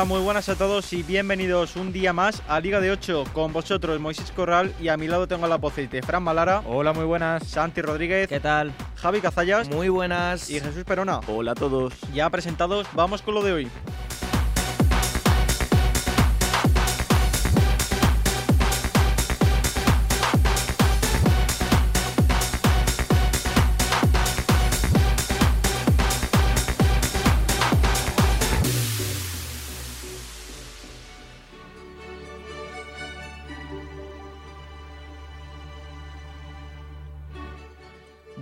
Hola, muy buenas a todos y bienvenidos un día más a Liga de 8 con vosotros Moisés Corral y a mi lado tengo a la de Fran Malara. Hola, muy buenas. Santi Rodríguez. ¿Qué tal? Javi Cazallas. Muy buenas. Y Jesús Perona. Hola a todos. Ya presentados, vamos con lo de hoy.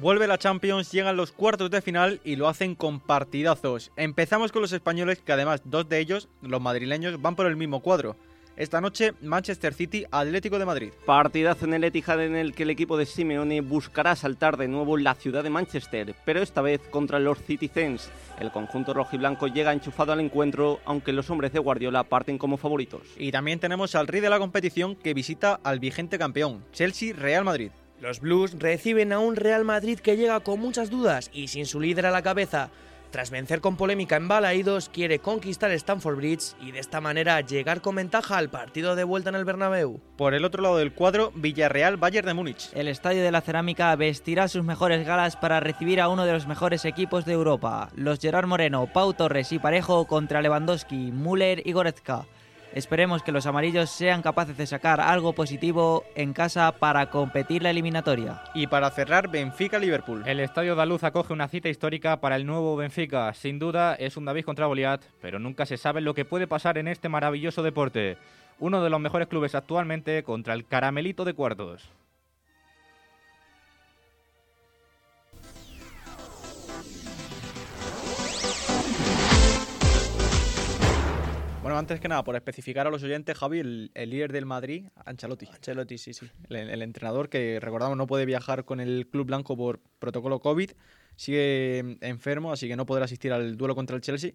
Vuelve la Champions, llegan los cuartos de final y lo hacen con partidazos. Empezamos con los españoles, que además dos de ellos, los madrileños, van por el mismo cuadro. Esta noche, Manchester City, Atlético de Madrid. Partidazo en el Etihad en el que el equipo de Simeone buscará saltar de nuevo la ciudad de Manchester, pero esta vez contra los Citizens. El conjunto rojiblanco llega enchufado al encuentro, aunque los hombres de Guardiola parten como favoritos. Y también tenemos al rey de la competición que visita al vigente campeón, Chelsea-Real Madrid. Los Blues reciben a un Real Madrid que llega con muchas dudas y sin su líder a la cabeza. Tras vencer con polémica en Balaídos, quiere conquistar Stamford Bridge y de esta manera llegar con ventaja al partido de vuelta en el Bernabéu. Por el otro lado del cuadro, Villarreal-Bayern de Múnich. El Estadio de la Cerámica vestirá sus mejores galas para recibir a uno de los mejores equipos de Europa, los Gerard Moreno, Pau Torres y Parejo contra Lewandowski, Müller y Goretzka. Esperemos que los amarillos sean capaces de sacar algo positivo en casa para competir la eliminatoria. Y para cerrar, Benfica-Liverpool. El Estadio de Luz acoge una cita histórica para el nuevo Benfica. Sin duda es un David contra Goliat, pero nunca se sabe lo que puede pasar en este maravilloso deporte. Uno de los mejores clubes actualmente contra el Caramelito de Cuartos. Bueno, antes que nada, por especificar a los oyentes, Javi, el, líder del Madrid, Ancelotti. Ancelotti, sí, sí. El, entrenador que, recordamos, no puede viajar con el Club Blanco por protocolo COVID, sigue enfermo, así que no podrá asistir al duelo contra el Chelsea.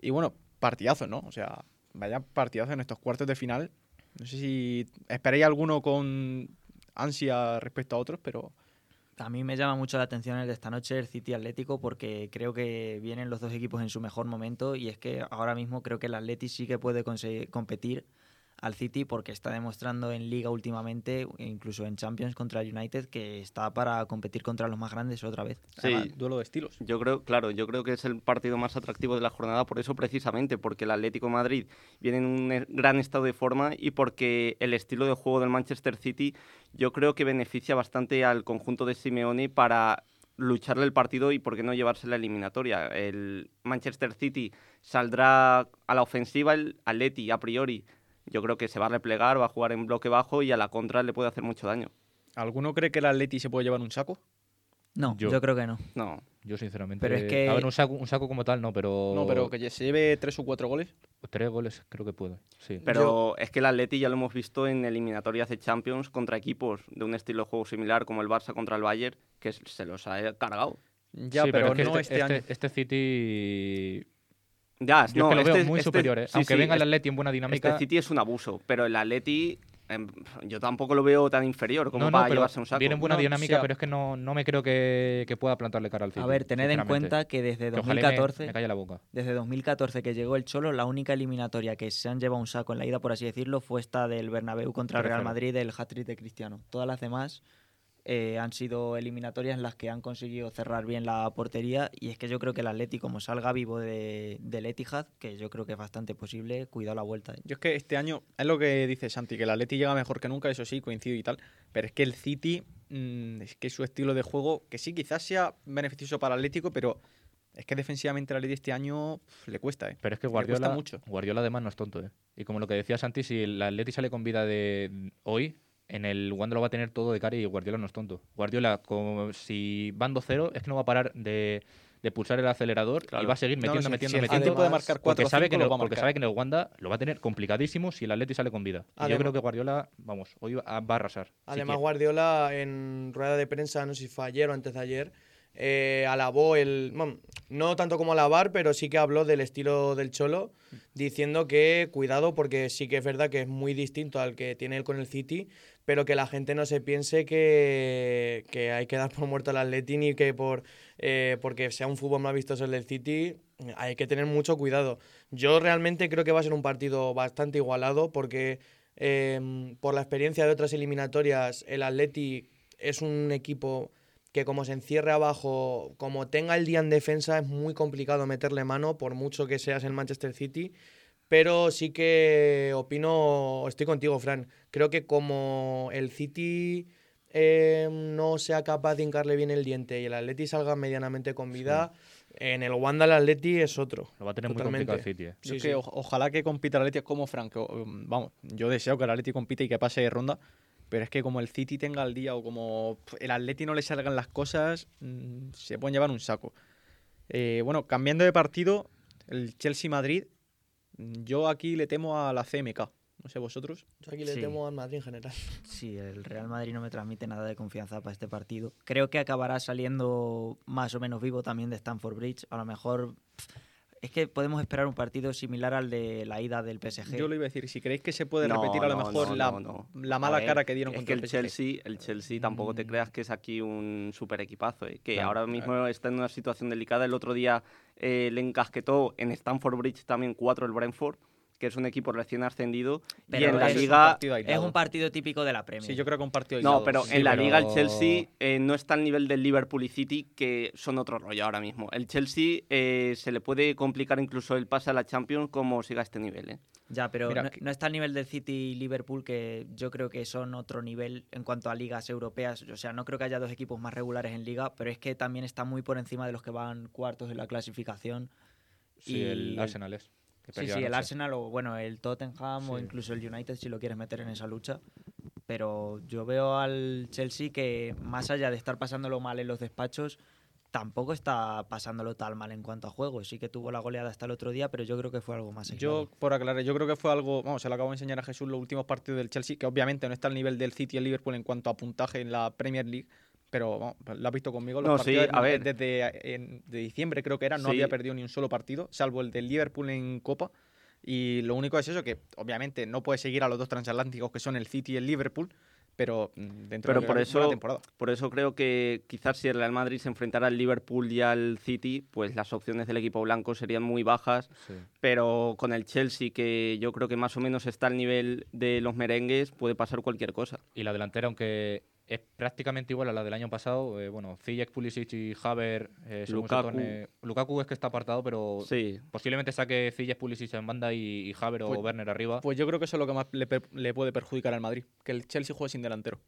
Y bueno, partidazo, ¿no? O sea, vaya partidazo en estos cuartos de final. No sé si esperáis alguno con ansia respecto a otros, pero a mí me llama mucho la atención el de esta noche, el City Atlético, porque creo que vienen los dos equipos en su mejor momento y es que ahora mismo creo que el Atleti sí que puede competir al City porque está demostrando en Liga últimamente, incluso en Champions contra el United, que está para competir contra los más grandes otra vez. Sí, duelo de estilos. Yo creo, claro, yo creo que es el partido más atractivo de la jornada por eso precisamente, porque el Atlético Madrid viene en un e, gran estado de forma y porque el estilo de juego del Manchester City yo creo que beneficia bastante al conjunto de Simeone para lucharle el partido y por qué no llevarse la eliminatoria. El Manchester City saldrá a la ofensiva, el Atleti a priori yo creo que se va a replegar, va a jugar en bloque bajo y a la contra le puede hacer mucho daño. ¿Alguno cree que el Atleti se puede llevar un saco? No, yo, creo que no. No. Yo sinceramente. Pero es que... A ver, un saco, un saco como tal no, pero... No, pero que se lleve tres o cuatro goles. Tres goles creo que puede, sí. Pero es que el Atleti ya lo hemos visto en eliminatorias de Champions contra equipos de un estilo de juego similar como el Barça contra el Bayern, que se los ha cargado. Ya, pero, no este, este, este, este City ya, Yo no, es que lo veo este muy superior, ¿eh? aunque venga el Atleti en buena dinámica. Este City es un abuso, pero el Atleti em, yo tampoco lo veo tan inferior como para llevarse un saco. Viene en buena dinámica, pero es que no, no me creo que, que, pueda plantarle cara al City. A ver, tened en cuenta que desde 2014, me, me la boca. desde 2014 que llegó el Cholo, la única eliminatoria que se han llevado un saco en la ida, por así decirlo, fue esta del Bernabéu contra el Real Madrid, el hat-trick de Cristiano. Todas las demás eh, han sido eliminatorias en las que han conseguido cerrar bien la portería y es que yo creo que el Atleti como salga vivo de, del Etihad, que yo creo que es bastante posible, cuidado la vuelta. ¿eh? Yo es que este año, es lo que dice Santi, que el Atleti llega mejor que nunca, eso sí, coincido y tal, pero es que el City, mm, es que su estilo de juego, que sí, quizás sea beneficioso para el Atlético, pero es que defensivamente el Atleti este año le cuesta, ¿eh? Pero es que Guardiola, mucho. Guardiola además no es tonto, ¿eh? Y como lo que decía Santi, si el Atleti sale con vida de hoy, en el Wanda lo va a tener todo de cara y Guardiola no es tonto. Guardiola, como si van 2-0, es que no va a parar de, pulsar el acelerador y va a seguir metiendo, metiendo, metiendo. puede marcar porque, sabe que en el, porque sabe que en el Wanda lo va a tener complicadísimo si el Atleti sale con vida. y yo creo que Guardiola, vamos, hoy va, a arrasar. Además, Guardiola en rueda de prensa, no sé si fue ayer o antes de ayer, eh, alabó el. no tanto como alabar, pero sí que habló del estilo del Cholo, diciendo que cuidado, porque sí que es verdad que es muy distinto al que tiene él con el City, pero que la gente no se piense que, hay que dar por muerto al Atleti ni que por, eh, porque sea un fútbol más vistoso el del City, hay que tener mucho cuidado. Yo realmente creo que va a ser un partido bastante igualado porque em, por la experiencia de otras eliminatorias, el Atleti es un equipo que como se encierre abajo, como tenga el día en defensa, es muy complicado meterle mano, por mucho que seas el Manchester City. Pero sí que opino, estoy contigo, Fran. Creo que como el City eh, no sea capaz de hincarle bien el diente y el Atleti salga medianamente con vida, en el Wanda el Atleti es otro. Lo va a tener muy complicado el City. eh. Yo Sí, es que sí. o- ojalá que compita el Atleti como Franco. Vamos, yo deseo que el Atleti compita y que pase de ronda. Pero es que como el City tenga el día o como el Atleti no le salgan las cosas, mm, se pueden llevar un saco. Eh, bueno, cambiando de partido, el Chelsea-Madrid, mm, yo aquí le temo a la CMK. No sé vosotros. Yo aquí le Sí. temo al Madrid en general. Sí, el Real Madrid no me transmite nada de confianza para este partido. Creo que acabará saliendo más o menos vivo también de Stamford Bridge. A lo mejor es que podemos esperar un partido similar al de la ida del PSG. Yo lo iba a decir, si creéis que se puede No, repetir a lo no, mejor no, la, no, no. la A mala ver, cara que dieron es contra que el el PSG. Chelsea, el Chelsea tampoco te Mm. creas que es aquí un super equipazo, eh, que Claro, ahora mismo está en una situación delicada. El otro día eh, le encasquetó en Stamford Bridge también cuatro el Brentford, que es un equipo recién ascendido. y Pero en la es un liga partido es un partido típico de la Premier. Sí, yo creo que un partido No, aislado. pero Sí, en la pero- liga el Chelsea eh, no está al nivel del Liverpool y City, que son otro rollo ahora mismo. El Chelsea eh, se le puede complicar incluso el pase a la Champions como siga este nivel. ¿eh? Ya, pero Mira, no, no está al nivel del City y Liverpool, que yo creo que son otro nivel en cuanto a ligas europeas. O sea, no creo que haya dos equipos más regulares en liga, pero es que también está muy por encima de los que van cuartos en la clasificación. Sí, Y el el- Arsenal es. Sí, sí, el. Arsenal o bueno, el Tottenham o incluso el United si lo quieres meter en esa lucha. Pero yo veo al Chelsea que más allá de estar pasándolo mal en los despachos, tampoco está pasándolo tan mal en cuanto a juego. Sí que tuvo la goleada hasta el otro día, pero yo creo que fue algo más. Yo, por aclarar, yo creo que fue algo, vamos, se lo acabo de enseñar a Jesús los últimos partidos del Chelsea, que obviamente no está al nivel del City y el Liverpool en cuanto a puntaje en la Premier League, pero vamos, lo has visto conmigo, los No, sí, partidos a ver. desde en- de diciembre creo que era, no Sí. había perdido ni un solo partido, salvo el del Liverpool en Copa. Y lo único es eso, que obviamente no puede seguir a los dos transatlánticos que son el City y el Liverpool, pero mm, dentro Pero de por la eso- temporada. Por eso creo que quizás si el Real Madrid se enfrentara al Liverpool y al City, pues las opciones del equipo blanco serían muy bajas. Sí. Pero con el Chelsea, que yo creo que más o menos está al nivel de los merengues, puede pasar cualquier cosa. Y la delantera, aunque es prácticamente igual a la del año pasado, eh, bueno, Ziyech, Pulisic y Haver, eh, Lukaku. Lukaku es que está apartado, pero Sí, posiblemente saque Ziyech, Pulisic en banda y, y Haver Pues- o Werner arriba. Pues yo creo que eso es lo que más le, puede perjudicar al Madrid, que el Chelsea juegue sin delantero.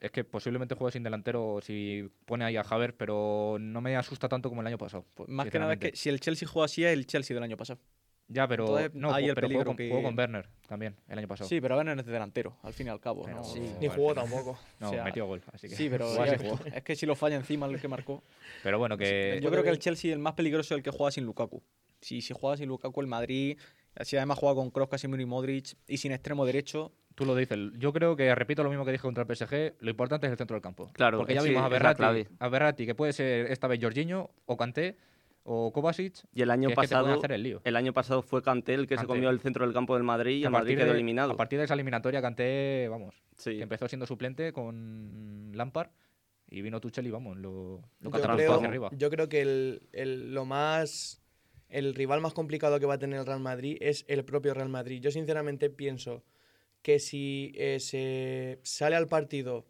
es que posiblemente juegue sin delantero si pone ahí a Haver, pero no me asusta tanto como el año pasado. Pues más que nada es que si el Chelsea juega así es el Chelsea del año pasado. Ya, pero, entonces no, hay el pero peligro jugó, con, que- jugó con Werner también el año pasado. Sí, pero Werner es de delantero, al fin y al cabo. Pero- ¿no? Sí. Ni jugó tampoco. No, o sea, metió gol, así que Sí, pero ya es que si lo falla encima el que marcó. Pero bueno, que Yo creo que el Chelsea el más peligroso es el que juega sin Lukaku. Si, si juega sin Lukaku, el Madrid, si además juega con Kroos, Casemiro y Modric y sin extremo derecho, tú lo dices. Yo creo que, repito lo mismo que dije contra el PSG, lo importante es el centro del campo. Claro, Porque ya sí, vimos a Berratti, a Berratti, que puede ser esta vez Jorginho o Kanté o Kovacic, y el año que es que te pueden pasado hacer el lío. el año pasado fue Cantel que se comió el centro del campo del Madrid y a el Madrid partir, quedó de, eliminado. a partir de esa eliminatoria, Kanté, vamos, Sí. que empezó siendo suplente con Lampard y vino Tuchel y vamos, lo, lo Yo creo, hacia arriba. yo creo que el, el- lo más. El rival más complicado que va a tener el Real Madrid es el propio Real Madrid. Yo, sinceramente, pienso que si eh, se sale al partido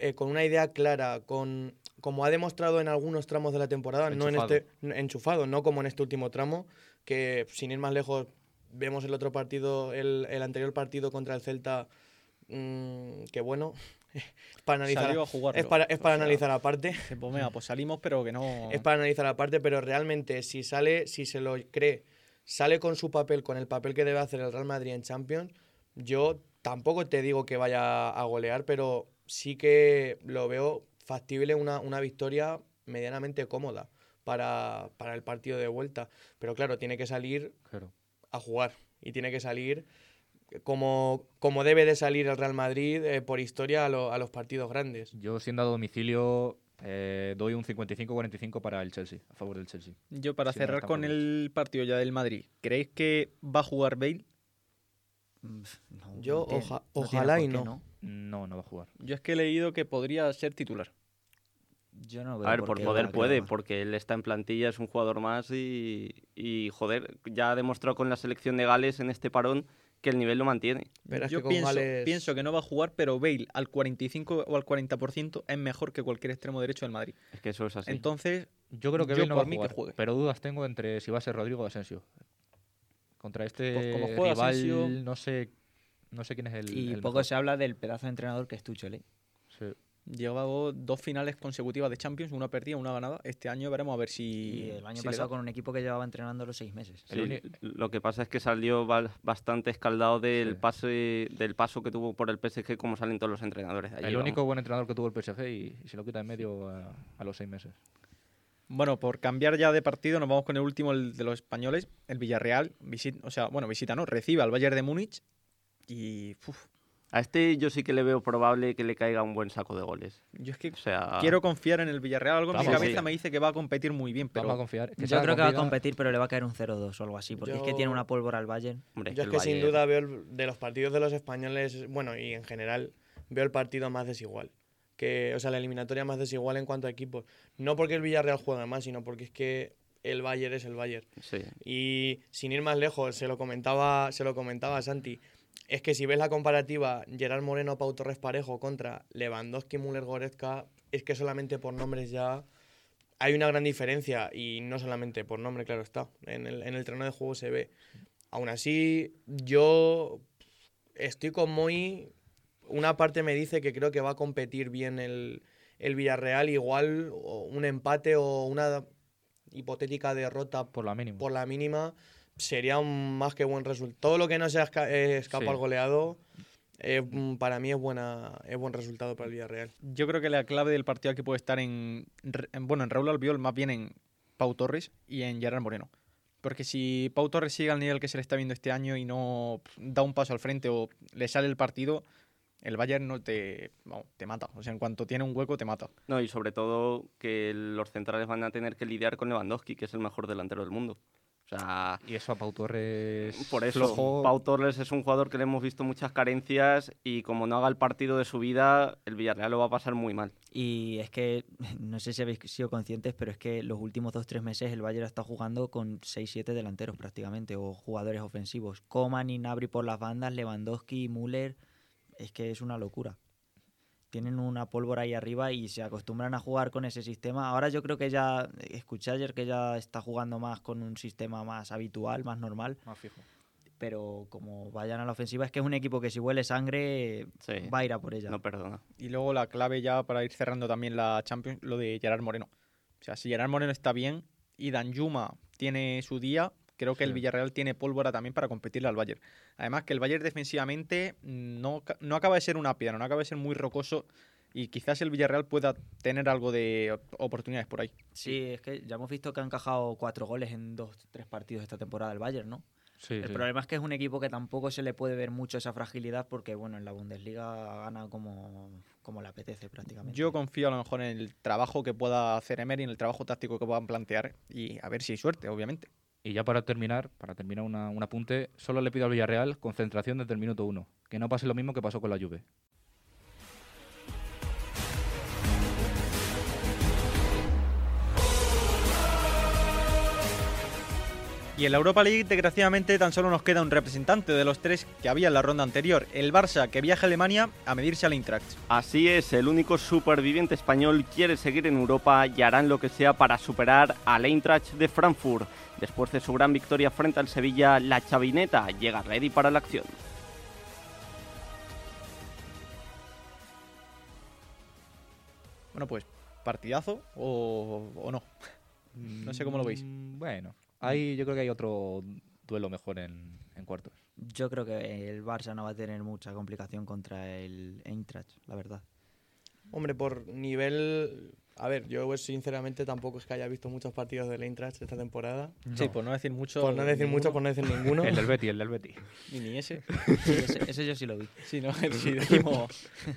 eh, con una idea clara, con como ha demostrado en algunos tramos de la temporada, no en Enchufado. este enchufado, no como en este último tramo, que sin ir más lejos vemos el otro partido, el, el anterior partido contra el Celta, mm, que bueno, es para analizar, a jugar. es para, es para analizar aparte. Pues venga, pues salimos, pero que no. Es para analizar aparte, pero realmente si sale, si se lo cree, sale con su papel, con el papel que debe hacer el Real Madrid en Champions, yo tampoco te digo que vaya a golear, pero sí que lo veo factible una, una victoria medianamente cómoda para, para el partido de vuelta. Pero claro, tiene que salir Claro. a jugar y tiene que salir como, como debe de salir el Real Madrid eh, por historia a, lo- a los partidos grandes. Yo siendo a domicilio eh, doy un 55-45 para el Chelsea, a favor del Chelsea. Yo para no, cerrar con el partido ya del Madrid, ¿creéis que va a jugar Bale? No, Yo no tiene- oja- no tiene ojalá y no. No, no va a jugar. Yo es que he leído que podría ser titular. Yo no veo A ver, por poder puede, porque él está en plantilla, es un jugador más y, y, joder, ya ha demostrado con la selección de Gales en este parón que el nivel lo mantiene. Pero es Yo que con pienso, Gales- pienso que no va a jugar, pero Bale al 45 o al 40% es mejor que cualquier extremo derecho del Madrid. Es que eso es así. Entonces, Yo creo que Yo Bale no va a mí que jugar, juegue. pero dudas tengo entre si va a ser Rodrigo o Asensio. Contra este Pues como juega rival, Asensio- no sé, no sé quién es el. Y el poco mejor. se habla del pedazo de entrenador que es Tuchel, ¿eh? Sí. Llevaba dos finales consecutivas de Champions, una perdida, una ganada. Este año veremos a ver si. Y el año si pasado con un equipo que llevaba entrenando los seis meses. Sí, Lo que pasa es que salió ba- bastante escaldado del Sí. pase del paso que tuvo por el PSG, como salen todos los entrenadores. de allí, el vamos. único buen entrenador que tuvo el PSG y, y se lo quita en medio a, a los seis meses. Bueno, por cambiar ya de partido, nos vamos con el último, el de los españoles. El Villarreal, visita, o sea, bueno, visita no, recibe al Bayern de Múnich. Y uf, A este yo sí que le veo probable que le caiga un buen saco de goles. yo es que O sea, quiero confiar en el Villarreal. Algo en mi cabeza sí. me dice que va a competir muy bien, pero Vamos a confiar. que Yo creo que va a competir, pero le va a caer un 0-2 o algo así, porque es que tiene Yo- una pólvora al Bayern. hombre, Yo es que sin Bayern- duda veo el- de los partidos de los españoles, bueno, y en general, veo el partido más desigual. Que, o sea, la eliminatoria más desigual en cuanto a equipos. No porque el Villarreal juegue más, sino porque es que el Bayern es el Bayern. Sí. Y sin ir más lejos, se lo comentaba, se lo comentaba a Santi. Es que si ves la comparativa Gerard Moreno Pau Torres Parejo contra Lewandowski Müller Goretzka, es que solamente por nombres ya hay una gran diferencia y no solamente por nombre, claro está. En el, en el terreno de juego se ve. Aún así, yo estoy con muy. Una parte me dice que creo que va a competir bien el, el Villarreal, igual un empate o una hipotética derrota Por la mínima. por la mínima sería un más que buen resultado. Todo lo que no sea esca- eh, escapa Sí. al goleado, eh, mm, para mí es, buena, es buen resultado para el Villarreal. yo creo que la clave del partido aquí puede estar en, en- bueno, en Raúl Albiol, más bien en Pau Torres y en Gerard Moreno. Porque si Pau Torres sigue al nivel que se le está viendo este año y no da un paso al frente o le sale el partido, el Bayern no te, te mata. O sea, en cuanto tiene un hueco, te mata. No, y sobre todo que los centrales van a tener que lidiar con Lewandowski, que es el mejor delantero del mundo. O sea, Y eso a Pau Torres. por eso flojo, Pau Torres es un jugador que le hemos visto muchas carencias y como no haga el partido de su vida, el Villarreal lo va a pasar muy mal. Y es que, no sé si habéis sido conscientes, pero es que los últimos 2-3 meses el Bayern está jugando con 6-7 delanteros prácticamente, o jugadores ofensivos. Coman y Nabri por las bandas, Lewandowski, Müller. Es que es una locura. Tienen una pólvora ahí arriba y se acostumbran a jugar con ese sistema. Ahora yo creo que ya, escuché ayer que ya está jugando más con un sistema más habitual, más normal, Más fijo. pero como vayan a la ofensiva es que es un equipo que si huele sangre Sí. va a ir a por ella. No perdona. Y luego la clave ya para ir cerrando también la Champions, lo de Gerard Moreno. O sea, si Gerard Moreno está bien y Danjuma tiene su día, creo que el. Villarreal tiene pólvora también para competirle al Bayern. Además que el Bayern defensivamente no, no acaba de ser una piedra, no acaba de ser muy rocoso y quizás el Villarreal pueda tener algo de op- oportunidades por ahí. Sí, es que ya hemos visto que ha encajado cuatro goles en dos, tres partidos esta temporada el Bayern, ¿no? Sí, el sí. problema es que es un equipo que tampoco se le puede ver mucho esa fragilidad porque, bueno, en la Bundesliga gana como, como le apetece prácticamente. Yo confío a lo mejor en el trabajo que pueda hacer Emery, en el trabajo táctico que puedan plantear y a ver si hay suerte, obviamente. Y ya para terminar, para terminar una- un apunte, solo le pido al Villarreal concentración desde el minuto uno. Que no pase lo mismo que pasó con la Juve. Y en la Europa League, desgraciadamente, tan solo nos queda un representante de los tres que había en la ronda anterior, el Barça, que viaja a Alemania a medirse al Eintracht. Así es, el único superviviente español quiere seguir en Europa y harán lo que sea para superar al Eintracht de Frankfurt. Después de su gran victoria frente al Sevilla, la chavineta llega ready para la acción. Bueno, pues, partidazo o, o no. No sé cómo lo veis. Mm, Bueno, ahí yo creo que hay otro duelo mejor en, en cuartos. Yo creo que el Barça no va a tener mucha complicación contra el Eintracht, la verdad. Hombre, por nivel... A ver, yo pues, sinceramente tampoco es que haya visto muchos partidos del Eintracht esta temporada. Sí, por no decir mucho. Por no decir mucho, por no decir ninguno. El del Betty, el del Betty. Y ni ese. Sí, ese, ese yo sí lo vi. Sí, no, el, sí,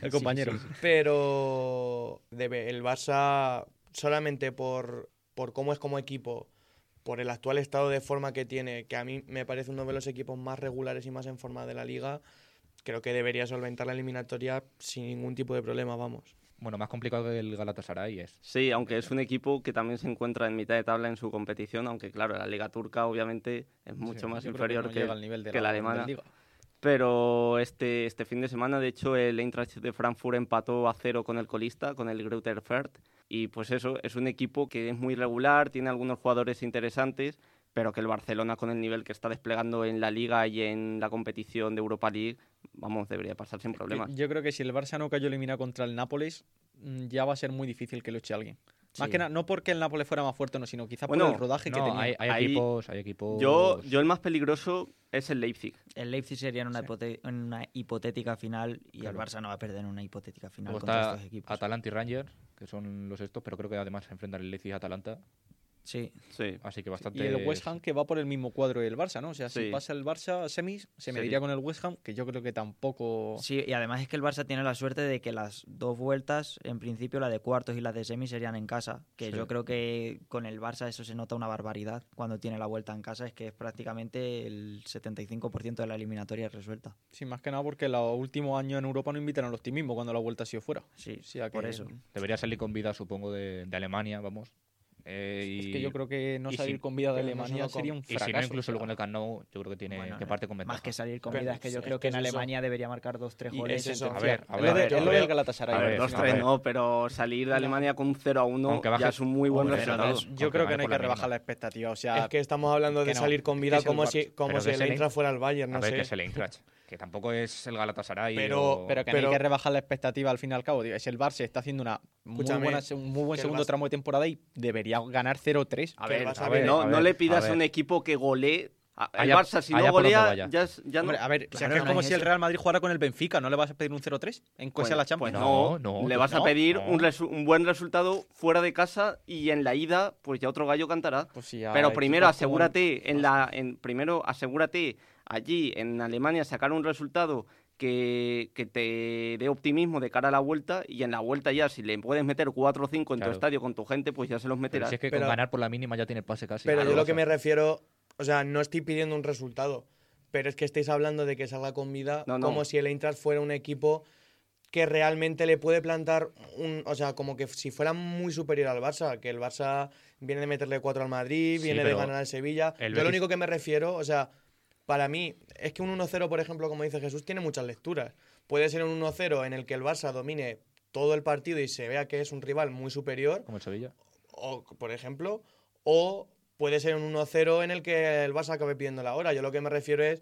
el compañero. Pero debe, el Barça, solamente por, por cómo es como equipo, por el actual estado de forma que tiene, que a mí me parece uno de los equipos más regulares y más en forma de la liga, creo que debería solventar la eliminatoria sin ningún tipo de problema, vamos. Bueno, más complicado que el Galatasaray es. Sí, aunque es un equipo que también se encuentra en mitad de tabla en su competición, aunque claro, la Liga Turca obviamente es mucho más que inferior no que, al nivel de que la, alemana. Pero este, este fin de semana, de hecho, el Eintracht de Frankfurt empató a cero con el colista, con el Greuther Fürth. Y pues eso, es un equipo que es muy regular, tiene algunos jugadores interesantes, pero que el Barcelona con el nivel que está desplegando en la Liga y en la competición de Europa League, vamos, debería pasar sin problemas. Yo creo que si el Barça no cayó eliminado contra el Nápoles, mm, ya va a ser muy difícil que lo eche alguien. Más que nada, no porque el Nápoles fuera más fuerte o no, sino quizás Bueno, por el rodaje que tenía. hay, hay equipos, hay equipos. Yo, yo el más peligroso es el Leipzig. El Leipzig sería en una, Sí. hipote- en una hipotética final y Claro. el Barça no va a perder en una hipotética final Luego contra está estos equipos. Atalanta y Rangers, que son los estos, pero creo que además se enfrentan el Leipzig y Atalanta. Sí, Sí. Así que Y bastante. el West Ham que va por el mismo cuadro del Barça, ¿no? O sea, si pasa el Barça semis, se Sí. mediría con el West Ham, que yo creo que tampoco... sí, y además es que el Barça tiene la suerte de que las dos vueltas, en principio la de cuartos y la de semis serían en casa, que Sí. yo creo que con el Barça eso se nota una barbaridad cuando tiene la vuelta en casa, es que es prácticamente el 75% de la eliminatoria resuelta. Sí, más que nada porque los últimos años en Europa no invitaron al optimismo cuando la vuelta ha sido fuera. Sí, O sea por que- eso. Debería salir con vida, supongo, de, de Alemania, vamos. Eh, Es y, que yo creo que no y salir si- con vida de no Alemania con- sería un y fracaso. si no, incluso luego en el Camp Nou, yo creo que tiene Bueno, que parte con Más ventaja. que salir con vida, es que yo es creo que que en es eso. Alemania debería marcar dos, tres Y goles. es eso. A ver, a Es ver. de- es lo creo- del Galatasaray. a ver, al Dos, final. tres ver. no, pero salir de Alemania con un 0 a 1 Aunque ya bajes- es un muy buen resultado. no, Yo creo que no hay que rebajar la expectativa. O sea, es que estamos hablando de no, salir con es vida es como si, el es Eintracht fuera el Bayern, a no ver, sé. que es el Eintracht, que tampoco es el Galatasaray. Pero- o- pero que no pero- hay que rebajar la expectativa al fin y al cabo. Es el Barça está haciendo una muy buena, un muy buen segundo Barça- tramo de temporada y debería ganar 0-3. A que el ver, Barça a viene- ver, no, a no ver, le pidas a un equipo que golee. A- El Allá- Barça, si no golea, ya, es- ya no. Hombre, a ver, Claro, es no como si el. Real Madrid jugara con el Benfica, ¿no le vas a pedir un 0-3 en Pues- cosa la pues Champions? no, No, le no, vas a pedir no. Un, buen resultado fuera de casa y en la ida, pues ya otro gallo cantará. Pues sí, Pero primero como- asegúrate en la, en, primero asegúrate allí en Alemania sacar un resultado que, que te dé optimismo de cara a la vuelta y en la vuelta ya si le puedes meter 4 o 5 en Claro. tu estadio con tu gente, pues ya se los Pero meterás. si es que Pero- con ganar por la mínima ya tiene el pase casi. Pero Claro, yo lo que me refiero, o sea, no estoy pidiendo un resultado, pero es que estáis hablando de que salga con vida No, no. como si el Eintracht fuera un equipo que realmente le puede plantar un, o sea, como que si fuera muy superior al Barça, que el Barça viene de meterle 4 al Madrid, Sí, viene de pero ganar al Sevilla. Yo lo único que me refiero, o sea, para mí es que un 1-0, por ejemplo, como dice Jesús, tiene muchas lecturas. Puede ser un 1-0 en el que el Barça domine todo el partido y se vea que es un rival muy superior, Como el Sevilla. o, por ejemplo, o puede ser un 1-0 en el que el Barça acabe pidiendo la hora. Yo lo que me refiero es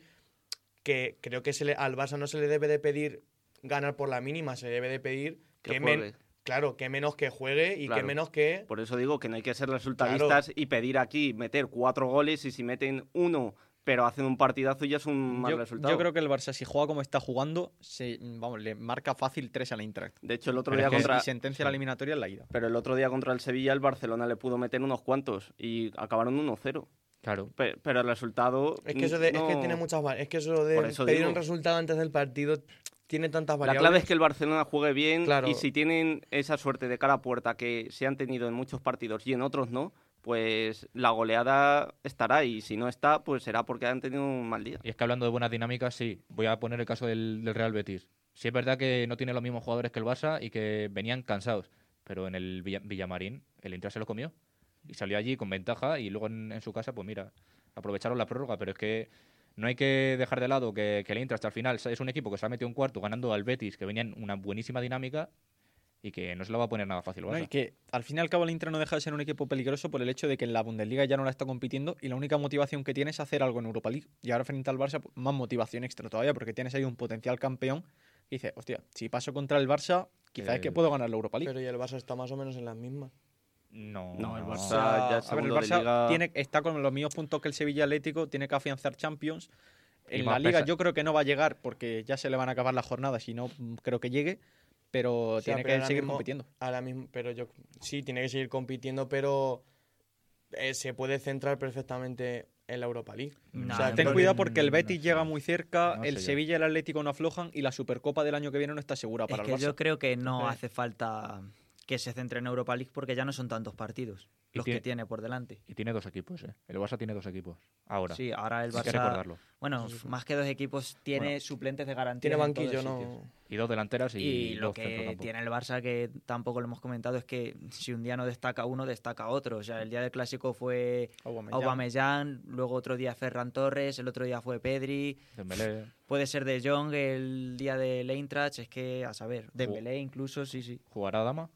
que creo que se le- al Barça no se le debe de pedir ganar por la mínima, se debe de pedir Que que, men- juegue. claro, que menos que juegue y que menos que Por eso digo que no hay que ser resultadistas y pedir aquí meter cuatro goles y si meten uno pero hacen un partidazo ya es un mal Yo, resultado. yo creo que el Barça, si juega como está jugando, se, vamos, le marca fácil 3 al Eintracht. De hecho, el otro Pero día contra... Y sentencia la eliminatoria en la ida. Pero el otro día contra el Sevilla el Barcelona le pudo meter unos cuantos y acabaron 1-0. Claro. Pe- Pero el resultado... es que eso de- es que tiene muchas es que eso de eso pedir digo. un resultado antes del partido tiene tantas La variables. clave es que el Barcelona juegue bien Claro. y si tienen esa suerte de cara a puerta que se han tenido en muchos partidos y en otros no, pues la goleada estará y si no está, pues será porque han tenido un mal día. Y es que hablando de buenas dinámicas, sí. Voy a poner el caso del, Real Betis. Sí es verdad que no tiene los mismos jugadores que el Barça y que venían cansados. Pero en el Villa- Villamarín, el Inter se lo comió. Y salió allí con ventaja y luego en, su casa, pues mira, aprovecharon la prórroga. Pero es que no hay que dejar de lado que, el Inter hasta el final es un equipo que se ha metido un cuarto ganando al Betis, que venía en una buenísima dinámica y que no se lo va a poner nada fácil. ¿no? Y que al fin y al cabo el Inter no deja de ser un equipo peligroso por el hecho de que en la Bundesliga ya no la está compitiendo y la única motivación que tiene es hacer algo en Europa League. Y ahora frente al Barça, pues, más motivación extra todavía, porque tienes ahí un potencial campeón y dices, hostia, si paso contra el Barça, quizás es que Eh, puedo ganar la Europa League. Pero y el Barça está más o menos en las mismas. No, No, el Barça ya A ver, el Barça liga... tiene, está con los mismos puntos que el Sevilla Atlético, tiene que afianzar Champions. En la Liga pesa- yo creo que no va a llegar porque ya se le van a acabar las jornadas y no creo que llegue, pero O sea, tiene pero que seguir mismo- compitiendo. Ahora mismo, pero yo sí, tiene que seguir compitiendo, pero eh, se puede centrar perfectamente en la Europa League. No, O sea, Ten que- cuidado porque el no Betis sé. llega muy cerca, No el. Sevilla y el Atlético no aflojan y la Supercopa del año que viene no está segura Es para que el Barça. yo creo que no Sí. hace falta que se centre en Europa League porque ya no son tantos partidos Y los tiene- que tiene por delante. Y tiene dos equipos, ¿eh? El Barça tiene dos equipos. Ahora. Sí, ahora el Hay que Barça. recordarlo. Bueno, más que dos equipos, tiene suplentes de garantía. Tiene en todos banquillo. ¿no? Y dos delanteras y, Y, lo dos que tiene el Barça, que tampoco lo hemos comentado, es que si un día no destaca uno, destaca otro. O sea, el día del clásico fue Aubameyang. Aubameyang, luego otro día Ferran Torres, el otro día fue Pedri, Dembélé. puede ser De Jong el día del Eintracht, es que a saber, Dembélé incluso, sí, sí. ¿Jugará Dama?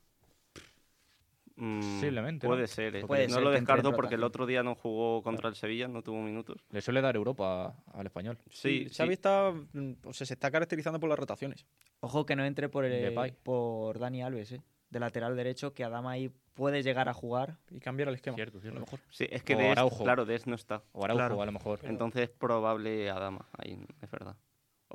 Posiblemente, ¿no? Puede ser, eh. Puede no ser lo descarto porque el otro día no jugó contra el Sevilla, no tuvo minutos. Le suele dar Europa a- al español. Sí, Xavi sí. está, mm, o sea, se está caracterizando por las rotaciones. Ojo que no entre por, el, Depay. por Dani Alves, eh, de lateral derecho, que Adama ahí puede llegar a jugar. Y cambiar el esquema. Cierto, a cierto. lo mejor. Sí, es que O Dest, Araujo. claro, Dest no está. O Araujo, Claro. a lo mejor. Entonces es probable Adama, ahí es verdad.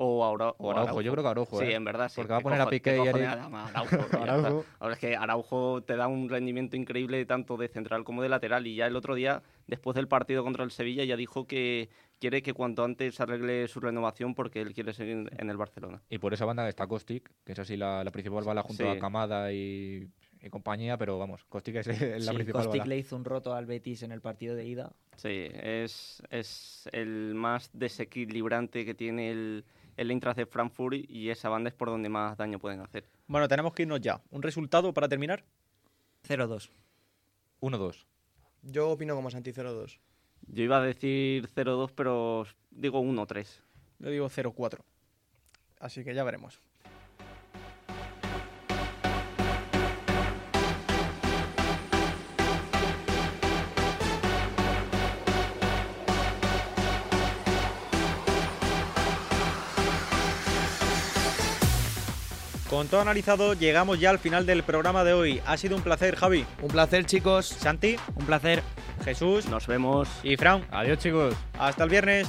O, Aura- O Araujo, yo creo que Araujo, Sí, ¿eh? en verdad, sí. Porque va a ¿Qué poner a Piqué qué y Adama? Araujo. Ahora es que Araujo te da un rendimiento increíble tanto de central como de lateral y ya el otro día, después del partido contra el Sevilla, ya dijo que quiere que cuanto antes arregle su renovación porque él quiere seguir en el Barcelona. Y por esa banda está Kostic, que es así la, la principal bala junto Sí. a Camada y, y compañía, pero vamos, Kostic es la Sí, principal Kostic bala. le hizo un roto al Betis en el partido de ida. Sí, es, es el más desequilibrante que tiene el, el Eintracht de Frankfurt y esa banda es por donde más daño pueden hacer. Bueno, tenemos que irnos ya. ¿Un resultado para terminar? 0-2. 1-2. Yo opino como Santi 0-2. Yo iba a decir 0-2, pero digo 1-3. Yo digo 0-4. Así que ya veremos. Con todo analizado, llegamos ya al final del programa de hoy. Ha sido un placer, Javi, Un placer, chicos. Santi, Un placer. Jesús Nos vemos. y Fran. Adiós, chicos. Hasta el viernes.